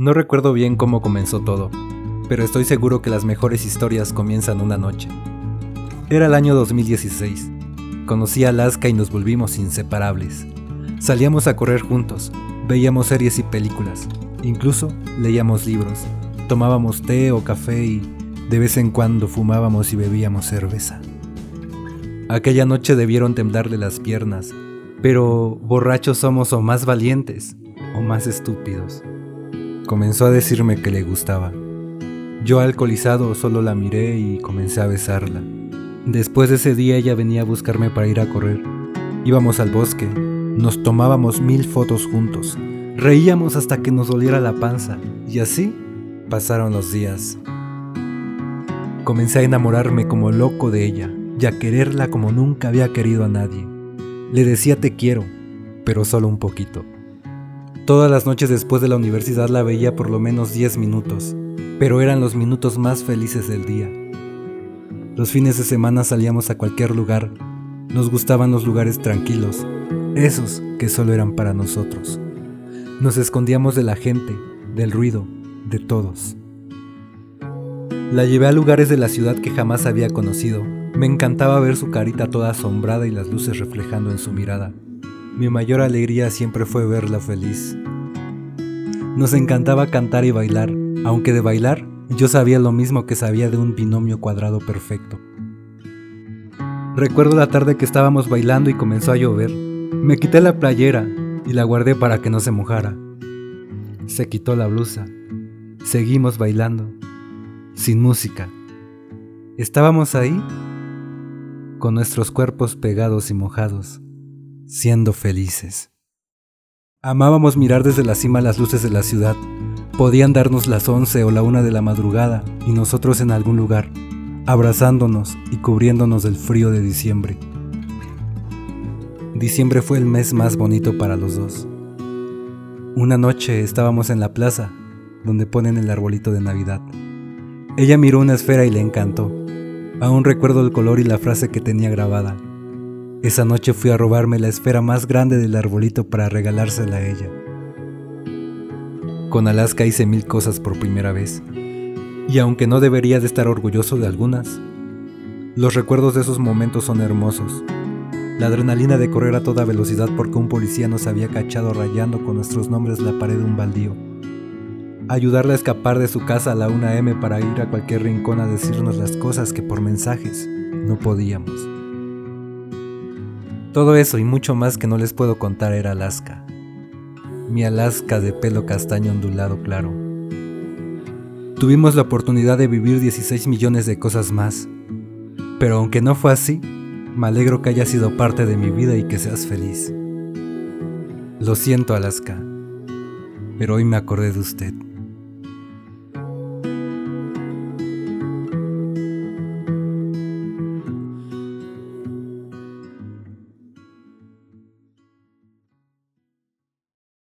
No recuerdo bien cómo comenzó todo, pero estoy seguro que las mejores historias comienzan una noche. Era el año 2016. Conocí a Alaska y nos volvimos inseparables. Salíamos a correr juntos, veíamos series y películas, incluso leíamos libros, tomábamos té o café y de vez en cuando fumábamos y bebíamos cerveza. Aquella noche debieron temblarle las piernas, pero borrachos somos o más valientes o más estúpidos. Comenzó a decirme que le gustaba. Yo alcoholizado solo la miré y comencé a besarla. Después de ese día ella venía a buscarme para ir a correr. Íbamos al bosque, nos tomábamos mil fotos juntos, reíamos hasta que nos doliera la panza y así pasaron los días. Comencé a enamorarme como loco de ella y a quererla como nunca había querido a nadie. Le decía te quiero, pero solo un poquito. Todas las noches después de la universidad la veía por lo menos 10 minutos, pero eran los minutos más felices del día. Los fines de semana salíamos a cualquier lugar, nos gustaban los lugares tranquilos, esos que solo eran para nosotros. Nos escondíamos de la gente, del ruido, de todos. La llevé a lugares de la ciudad que jamás había conocido. Me encantaba ver su carita toda asombrada y las luces reflejando en su mirada. Mi mayor alegría siempre fue verla feliz. Nos encantaba cantar y bailar, aunque de bailar yo sabía lo mismo que sabía de un binomio cuadrado perfecto. Recuerdo la tarde que estábamos bailando y comenzó a llover. Me quité la playera y la guardé para que no se mojara. Se quitó la blusa. Seguimos bailando, sin música. Estábamos ahí, con nuestros cuerpos pegados y mojados siendo felices. Amábamos mirar desde la cima las luces de la ciudad. Podían darnos las once o la una de la madrugada y nosotros en algún lugar, abrazándonos y cubriéndonos del frío de diciembre. Diciembre fue el mes más bonito para los dos. Una noche estábamos en la plaza, donde ponen el arbolito de Navidad. Ella miró una esfera y le encantó. Aún recuerdo el color y la frase que tenía grabada. Esa noche fui a robarme la esfera más grande del arbolito para regalársela a ella. Con Alaska hice mil cosas por primera vez. Y aunque no debería de estar orgulloso de algunas, los recuerdos de esos momentos son hermosos. La adrenalina de correr a toda velocidad porque un policía nos había cachado rayando con nuestros nombres la pared de un baldío. Ayudarla a escapar de su casa a la 1M para ir a cualquier rincón a decirnos las cosas que por mensajes no podíamos. Todo eso y mucho más que no les puedo contar era Alaska. Mi Alaska de pelo castaño ondulado claro. Tuvimos la oportunidad de vivir 16 millones de cosas más. Pero aunque no fue así, me alegro que haya sido parte de mi vida y que seas feliz. Lo siento, Alaska, pero hoy me acordé de usted.